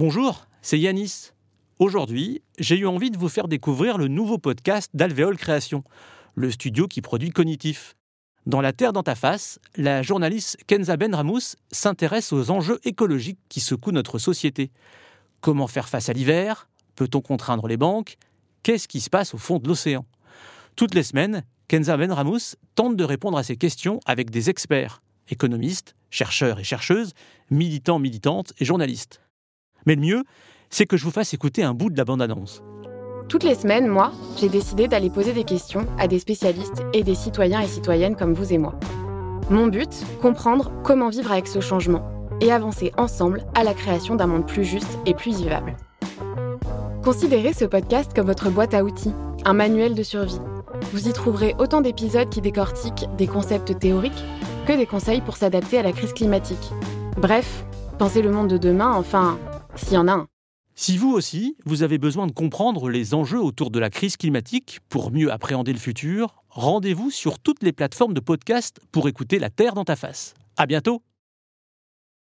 Bonjour, c'est Yanis. Aujourd'hui, j'ai eu envie de vous faire découvrir le nouveau podcast d'Alvéole Création, le studio qui produit Cognitif. Dans La Terre dans ta face, la journaliste Kenza Benramous s'intéresse aux enjeux écologiques qui secouent notre société. Comment faire face à l'hiver? Peut-on contraindre les banques? Qu'est-ce qui se passe au fond de l'océan? Toutes les semaines, Kenza Benramous tente de répondre à ces questions avec des experts, économistes, chercheurs et chercheuses, militants, militantes et journalistes. Mais le mieux, c'est que je vous fasse écouter un bout de la bande-annonce. Toutes les semaines, moi, j'ai décidé d'aller poser des questions à des spécialistes et des citoyens et citoyennes comme vous et moi. Mon but, comprendre comment vivre avec ce changement et avancer ensemble à la création d'un monde plus juste et plus vivable. Considérez ce podcast comme votre boîte à outils, un manuel de survie. Vous y trouverez autant d'épisodes qui décortiquent des concepts théoriques que des conseils pour s'adapter à la crise climatique. Bref, pensez le monde de demain, enfin, Si vous aussi, vous avez besoin de comprendre les enjeux autour de la crise climatique pour mieux appréhender le futur, rendez-vous sur toutes les plateformes de podcast pour écouter La Terre dans ta face. À bientôt!